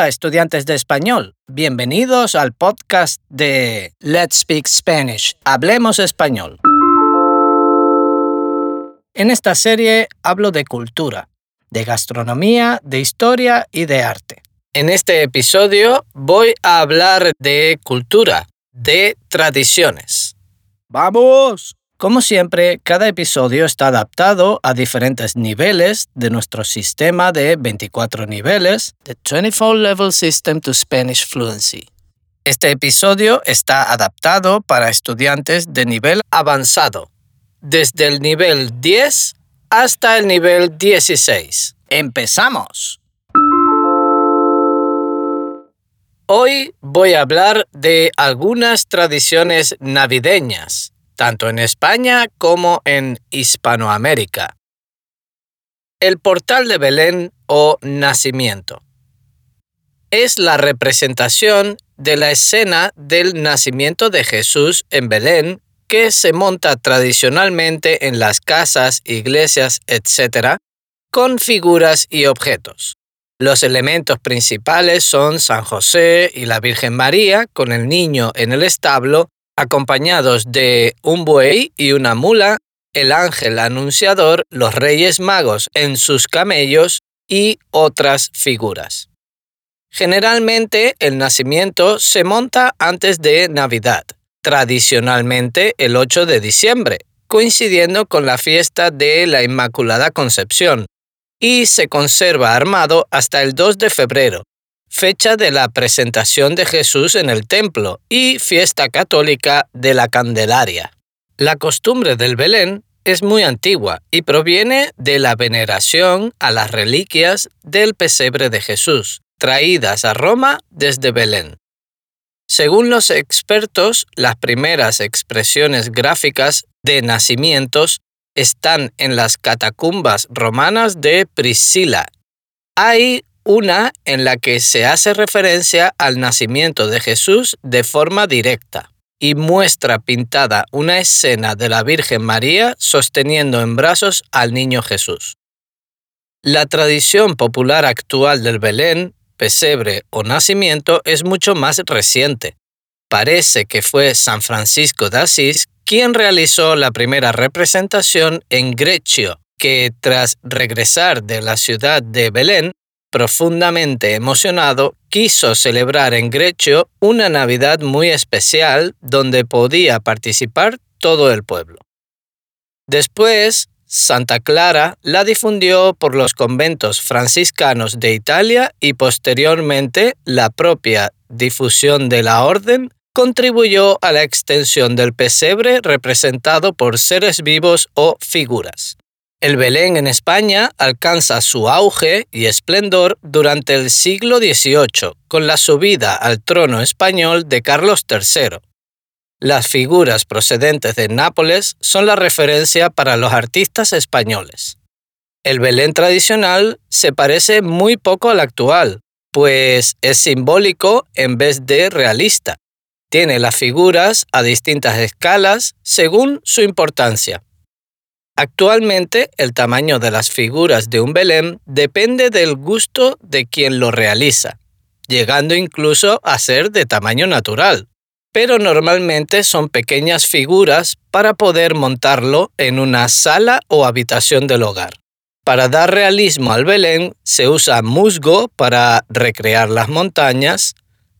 Hola estudiantes de español, bienvenidos al podcast de Let's Speak Spanish, Hablemos Español. En esta serie hablo de cultura, de gastronomía, de historia y de arte. En este episodio voy a hablar de cultura, de tradiciones. ¡Vamos! Como siempre, cada episodio está adaptado a diferentes niveles de nuestro sistema de 24 niveles, The 24 Level System to Spanish Fluency. Este episodio está adaptado para estudiantes de nivel avanzado, desde el nivel 10 hasta el nivel 16. ¡Empezamos! Hoy voy a hablar de algunas tradiciones navideñas tanto en España como en Hispanoamérica. El portal de Belén o nacimiento es la representación de la escena del nacimiento de Jesús en Belén que se monta tradicionalmente en las casas, iglesias, etc., con figuras y objetos. Los elementos principales son San José y la Virgen María con el niño en el establo acompañados de un buey y una mula, el ángel anunciador, los reyes magos en sus camellos y otras figuras. Generalmente el nacimiento se monta antes de Navidad, tradicionalmente el 8 de diciembre, coincidiendo con la fiesta de la Inmaculada Concepción, y se conserva armado hasta el 2 de febrero, fecha de la presentación de Jesús en el templo y fiesta católica de la Candelaria. La costumbre del Belén es muy antigua y proviene de la veneración a las reliquias del pesebre de Jesús, traídas a Roma desde Belén. Según los expertos, las primeras expresiones gráficas de nacimientos están en las catacumbas romanas de Priscila. Hay una en la que se hace referencia al nacimiento de Jesús de forma directa y muestra pintada una escena de la Virgen María sosteniendo en brazos al niño Jesús. La tradición popular actual del Belén, pesebre o nacimiento es mucho más reciente. Parece que fue San Francisco de Asís quien realizó la primera representación en Grecio, que tras regresar de la ciudad de Belén profundamente emocionado, quiso celebrar en Grecio una Navidad muy especial donde podía participar todo el pueblo. Después, Santa Clara la difundió por los conventos franciscanos de Italia y posteriormente la propia difusión de la orden contribuyó a la extensión del pesebre representado por seres vivos o figuras. El Belén en España alcanza su auge y esplendor durante el siglo XVIII, con la subida al trono español de Carlos III. Las figuras procedentes de Nápoles son la referencia para los artistas españoles. El Belén tradicional se parece muy poco al actual, pues es simbólico en vez de realista. Tiene las figuras a distintas escalas según su importancia. Actualmente, el tamaño de las figuras de un Belén depende del gusto de quien lo realiza, llegando incluso a ser de tamaño natural, pero normalmente son pequeñas figuras para poder montarlo en una sala o habitación del hogar. Para dar realismo al Belén se usa musgo para recrear las montañas,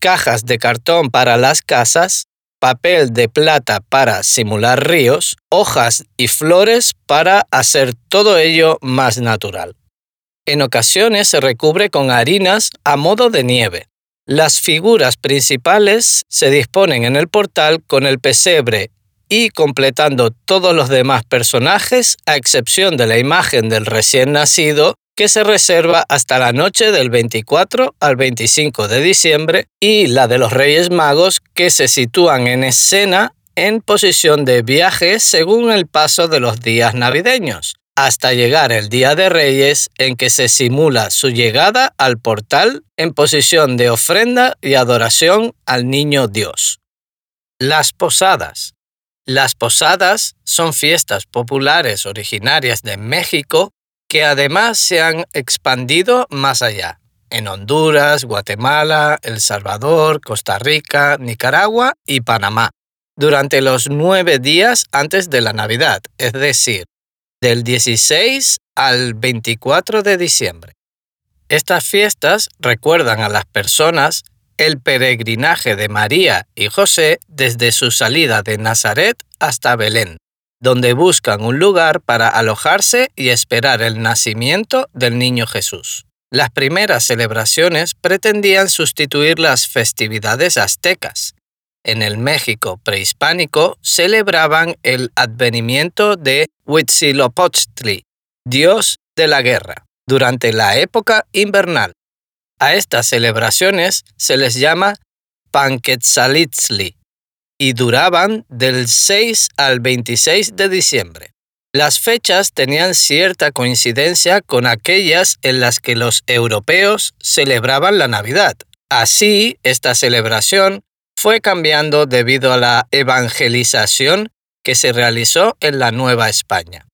cajas de cartón para las casas, papel de plata para simular ríos, hojas y flores para hacer todo ello más natural. En ocasiones se recubre con harinas a modo de nieve. Las figuras principales se disponen en el portal con el pesebre y completando todos los demás personajes a excepción de la imagen del recién nacido que se reserva hasta la noche del 24 al 25 de diciembre, y la de los Reyes Magos, que se sitúan en escena en posición de viaje según el paso de los días navideños, hasta llegar el Día de Reyes en que se simula su llegada al portal en posición de ofrenda y adoración al Niño Dios. Las posadas. Las posadas son fiestas populares originarias de México que además se han expandido más allá. en Honduras, Guatemala, El Salvador, Costa Rica, Nicaragua y Panamá, durante los nueve días antes de la Navidad, es decir, del 16 al 24 de diciembre. Estas fiestas recuerdan a las personas el peregrinaje de María y José desde su salida de Nazaret hasta Belén, donde buscan un lugar para alojarse y esperar el nacimiento del niño Jesús. Las primeras celebraciones pretendían sustituir las festividades aztecas. En el México prehispánico celebraban el advenimiento de Huitzilopochtli, dios de la guerra, durante la época invernal. A estas celebraciones se les llama Panquetzalitzli y duraban del 6 al 26 de diciembre. Las fechas tenían cierta coincidencia con aquellas en las que los europeos celebraban la Navidad. Así, esta celebración fue cambiando debido a la evangelización que se realizó en la Nueva España.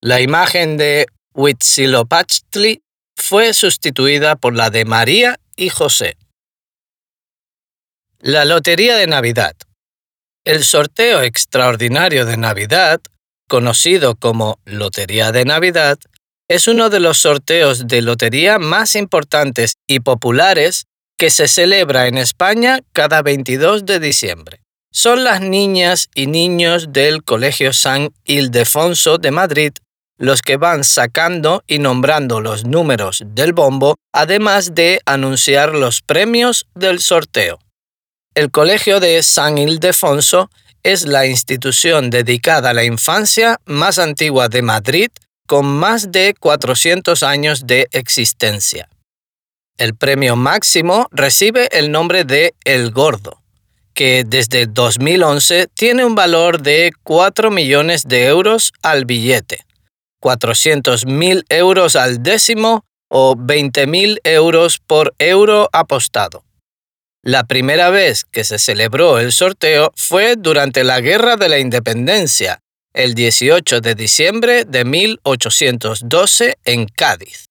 La imagen de Huitzilopochtli fue sustituida por la de María y José. La Lotería de Navidad. El sorteo extraordinario de Navidad, conocido como Lotería de Navidad, es uno de los sorteos de lotería más importantes y populares que se celebra en España cada 22 de diciembre. Son las niñas y niños del Colegio San Ildefonso de Madrid los que van sacando y nombrando los números del bombo, además de anunciar los premios del sorteo. El Colegio de San Ildefonso es la institución dedicada a la infancia más antigua de Madrid, con más de 400 años de existencia. El premio máximo recibe el nombre de El Gordo, que desde 2011 tiene un valor de 4 millones de euros al billete 400.000 euros al décimo o 20.000 euros por euro apostado. La primera vez que se celebró el sorteo fue durante la Guerra de la Independencia, el 18 de diciembre de 1812 en Cádiz.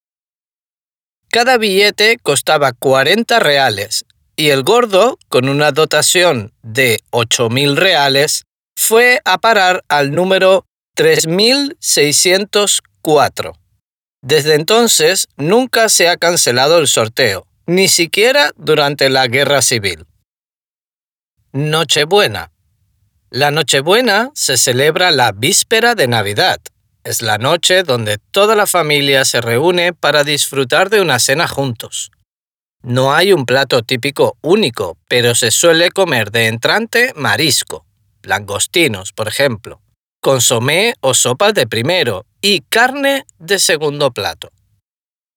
Cada billete costaba 40 reales y el gordo, con una dotación de 8.000 reales, fue a parar al número 3604. Desde entonces nunca se ha cancelado el sorteo, ni siquiera durante la Guerra Civil. Nochebuena. La Nochebuena se celebra la víspera de Navidad. Es la noche donde toda la familia se reúne para disfrutar de una cena juntos. No hay un plato típico único, pero se suele comer de entrante marisco, langostinos, por ejemplo, consomé o sopas de primero y carne de segundo plato.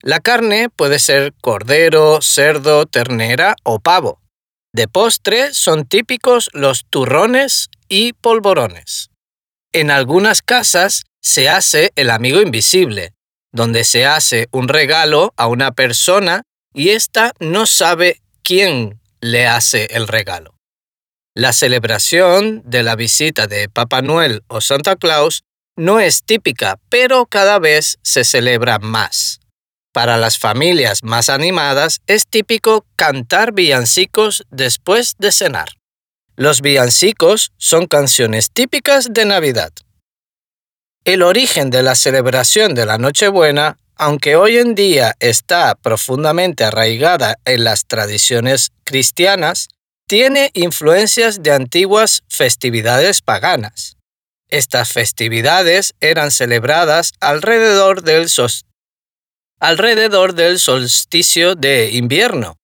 La carne puede ser cordero, cerdo, ternera o pavo. De postre son típicos los turrones y polvorones. En algunas casas se hace el amigo invisible, donde se hace un regalo a una persona y ésta no sabe quién le hace el regalo. La celebración de la visita de Papá Noel o Santa Claus no es típica, pero cada vez se celebra más. Para las familias más animadas es típico cantar villancicos después de cenar. Los villancicos son canciones típicas de Navidad. El origen de la celebración de la Nochebuena, aunque hoy en día está profundamente arraigada en las tradiciones cristianas, tiene influencias de antiguas festividades paganas. Estas festividades eran celebradas alrededor del, alrededor del solsticio de invierno,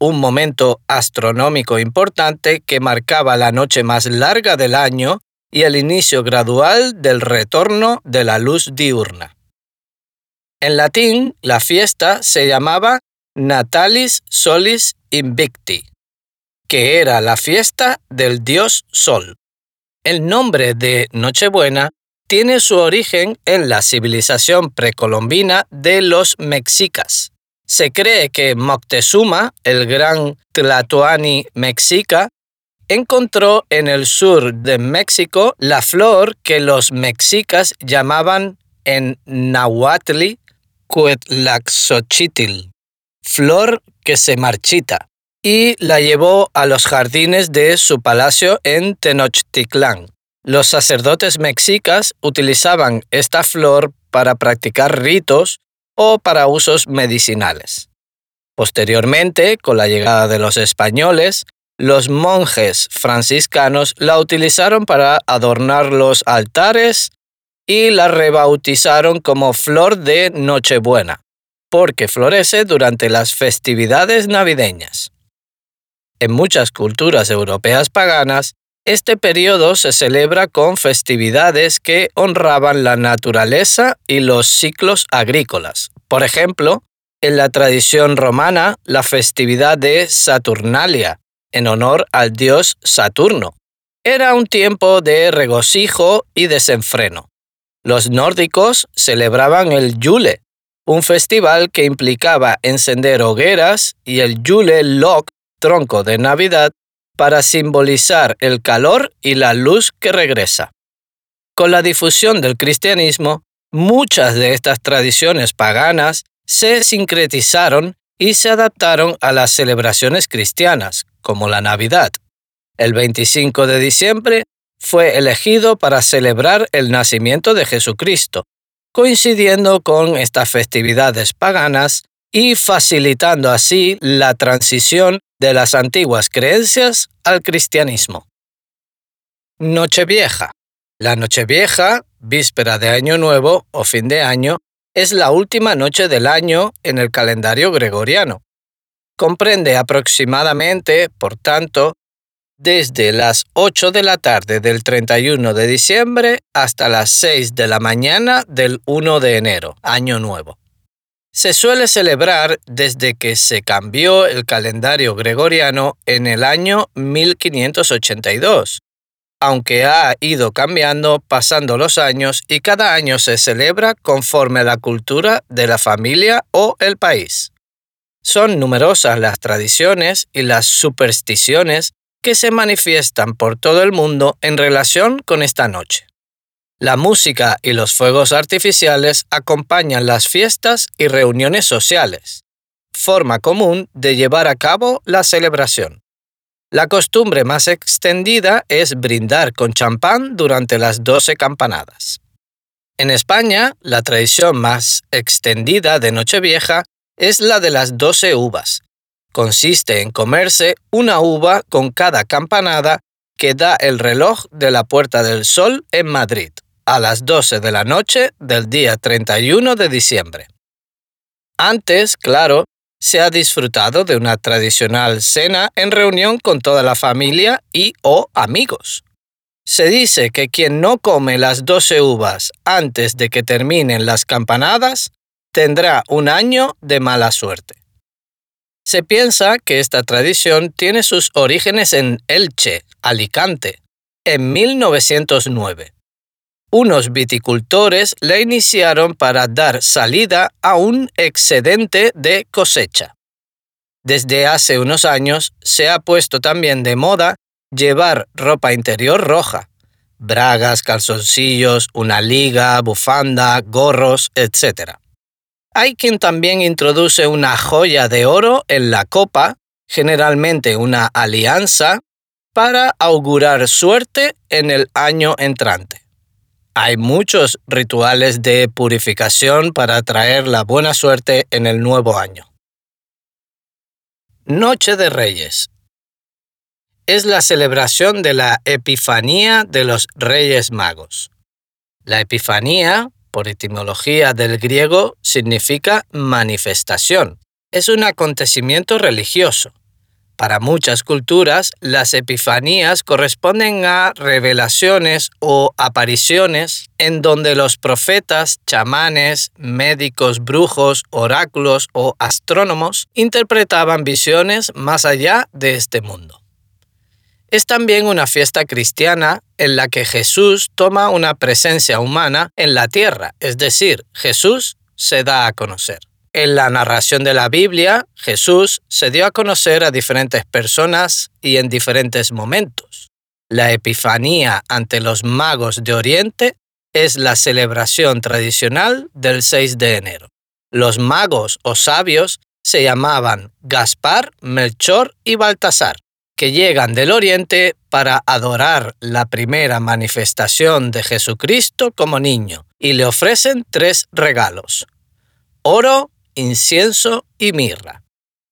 un momento astronómico importante que marcaba la noche más larga del año y el inicio gradual del retorno de la luz diurna. En latín, la fiesta se llamaba Natalis Solis Invicti, que era la fiesta del dios Sol. El nombre de Nochebuena tiene su origen en la civilización precolombina de los mexicas. Se cree que Moctezuma, el gran Tlatoani mexica, encontró en el sur de México la flor que los mexicas llamaban en Nahuatl Cuetlaxochitl flor que se marchita, y la llevó a los jardines de su palacio en Tenochtitlán. Los sacerdotes mexicas utilizaban esta flor para practicar ritos o para usos medicinales. Posteriormente, con la llegada de los españoles, los monjes franciscanos la utilizaron para adornar los altares y la rebautizaron como flor de Nochebuena, porque florece durante las festividades navideñas. En muchas culturas europeas paganas, este periodo se celebra con festividades que honraban la naturaleza y los ciclos agrícolas. Por ejemplo, en la tradición romana, la festividad de Saturnalia, en honor al dios Saturno. Era un tiempo de regocijo y desenfreno. Los nórdicos celebraban el Yule, un festival que implicaba encender hogueras y el Yule Log, tronco de Navidad, para simbolizar el calor y la luz que regresa. Con la difusión del cristianismo, muchas de estas tradiciones paganas se sincretizaron y se adaptaron a las celebraciones cristianas, como la Navidad. El 25 de diciembre fue elegido para celebrar el nacimiento de Jesucristo, coincidiendo con estas festividades paganas y facilitando así la transición de las antiguas creencias al cristianismo. Nochevieja. La Nochevieja, víspera de Año Nuevo o fin de año, es la última noche del año en el calendario gregoriano. Comprende aproximadamente, por tanto, desde las 8 de la tarde del 31 de diciembre hasta las 6 de la mañana del 1 de enero, año nuevo. Se suele celebrar desde que se cambió el calendario gregoriano en el año 1582, aunque ha ido cambiando pasando los años y cada año se celebra conforme a la cultura de la familia o el país. Son numerosas las tradiciones y las supersticiones que se manifiestan por todo el mundo en relación con esta noche. La música y los fuegos artificiales acompañan las fiestas y reuniones sociales, forma común de llevar a cabo la celebración. La costumbre más extendida es brindar con champán durante las 12 campanadas. En España, la tradición más extendida de Nochevieja es la de las 12 uvas. Consiste en comerse una uva con cada campanada que da el reloj de la Puerta del Sol en Madrid, a las 12 de la noche del día 31 de diciembre. Antes, claro, se ha disfrutado de una tradicional cena en reunión con toda la familia y o amigos. Se dice que quien no come las 12 uvas antes de que terminen las campanadas tendrá un año de mala suerte. Se piensa que esta tradición tiene sus orígenes en Elche, Alicante, en 1909 unos viticultores la iniciaron para dar salida a un excedente de cosecha. Desde hace unos años se ha puesto también de moda llevar ropa interior roja, bragas, calzoncillos, una liga, bufanda, gorros, etc. Hay quien también introduce una joya de oro en la copa, generalmente una alianza, para augurar suerte en el año entrante. Hay muchos rituales de purificación para traer la buena suerte en el nuevo año. Noche de Reyes. Es la celebración de la Epifanía de los Reyes Magos. La Epifanía, por etimología del griego, significa manifestación. Es un acontecimiento religioso para muchas culturas, las epifanías corresponden a revelaciones o apariciones en donde los profetas, chamanes, médicos, brujos, oráculos o astrónomos interpretaban visiones más allá de este mundo. Es también una fiesta cristiana en la que Jesús toma una presencia humana en la tierra, es decir, Jesús se da a conocer. En la narración de la Biblia, Jesús se dio a conocer a diferentes personas y en diferentes momentos. La Epifanía ante los magos de Oriente es la celebración tradicional del 6 de enero. Los magos o sabios se llamaban Gaspar, Melchor y Baltasar, que llegan del Oriente para adorar la primera manifestación de Jesucristo como niño y le ofrecen tres regalos, oro, incienso y mirra.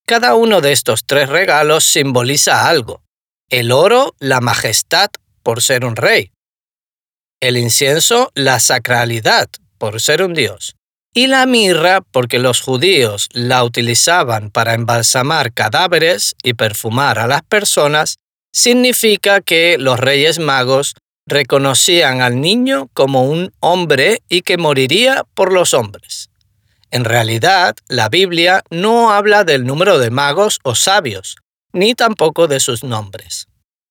Cada uno de estos tres regalos simboliza algo. El oro, la majestad por ser un rey. El incienso, la sacralidad por ser un dios. Y la mirra, porque los judíos la utilizaban para embalsamar cadáveres y perfumar a las personas, significa que los reyes magos reconocían al niño como un hombre y que moriría por los hombres. En realidad, la Biblia no habla del número de magos o sabios, ni tampoco de sus nombres.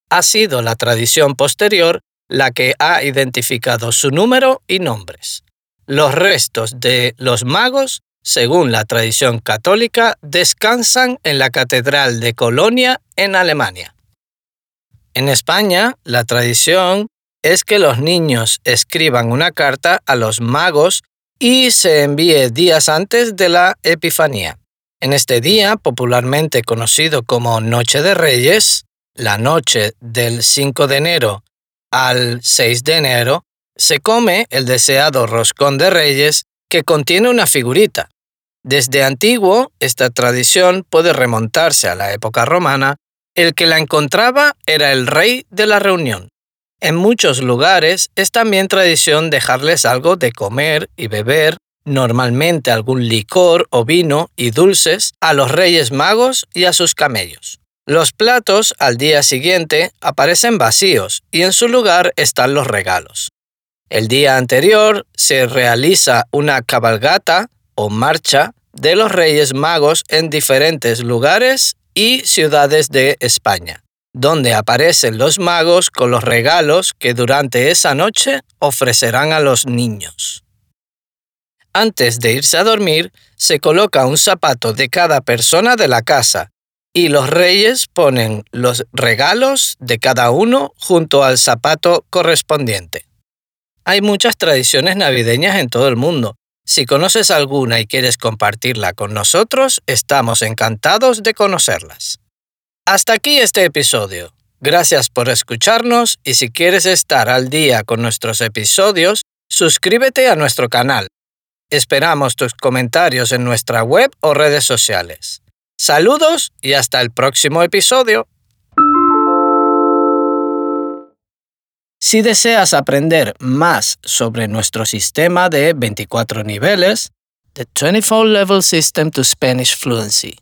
Ha sido la tradición posterior la que ha identificado su número y nombres. Los restos de los magos, según la tradición católica, descansan en la Catedral de Colonia en Alemania. En España, la tradición es que los niños escriban una carta a los magos y se envíe días antes de la Epifanía. En este día, popularmente conocido como Noche de Reyes, la noche del 5 de enero al 6 de enero, se come el deseado roscón de reyes que contiene una figurita. Desde antiguo, esta tradición puede remontarse a la época romana. El que la encontraba era el rey de la reunión. En muchos lugares es también tradición dejarles algo de comer y beber, normalmente algún licor o vino y dulces, a los reyes magos y a sus camellos. Los platos al día siguiente aparecen vacíos y en su lugar están los regalos. El día anterior se realiza una cabalgata o marcha de los Reyes Magos en diferentes lugares y ciudades de España donde aparecen los magos con los regalos que durante esa noche ofrecerán a los niños. Antes de irse a dormir, se coloca un zapato de cada persona de la casa y los reyes ponen los regalos de cada uno junto al zapato correspondiente. Hay muchas tradiciones navideñas en todo el mundo. Si conoces alguna y quieres compartirla con nosotros, estamos encantados de conocerlas. Hasta aquí este episodio. Gracias por escucharnos y si quieres estar al día con nuestros episodios, suscríbete a nuestro canal. Esperamos tus comentarios en nuestra web o redes sociales. Saludos y hasta el próximo episodio. Si deseas aprender más sobre nuestro sistema de 24 niveles, The 24 Level System to Spanish Fluency,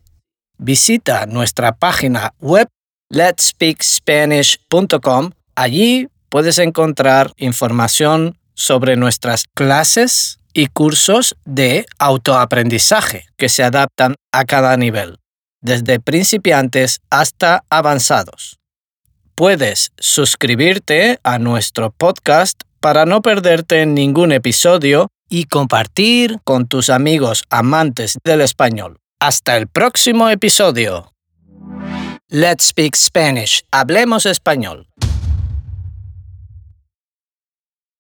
visita nuestra página web letspeakspanish.com. Allí puedes encontrar información sobre nuestras clases y cursos de autoaprendizaje que se adaptan a cada nivel, desde principiantes hasta avanzados. Puedes suscribirte a nuestro podcast para no perderte ningún episodio y compartir con tus amigos amantes del español. Hasta el próximo episodio. Let's Speak Spanish. Hablemos español.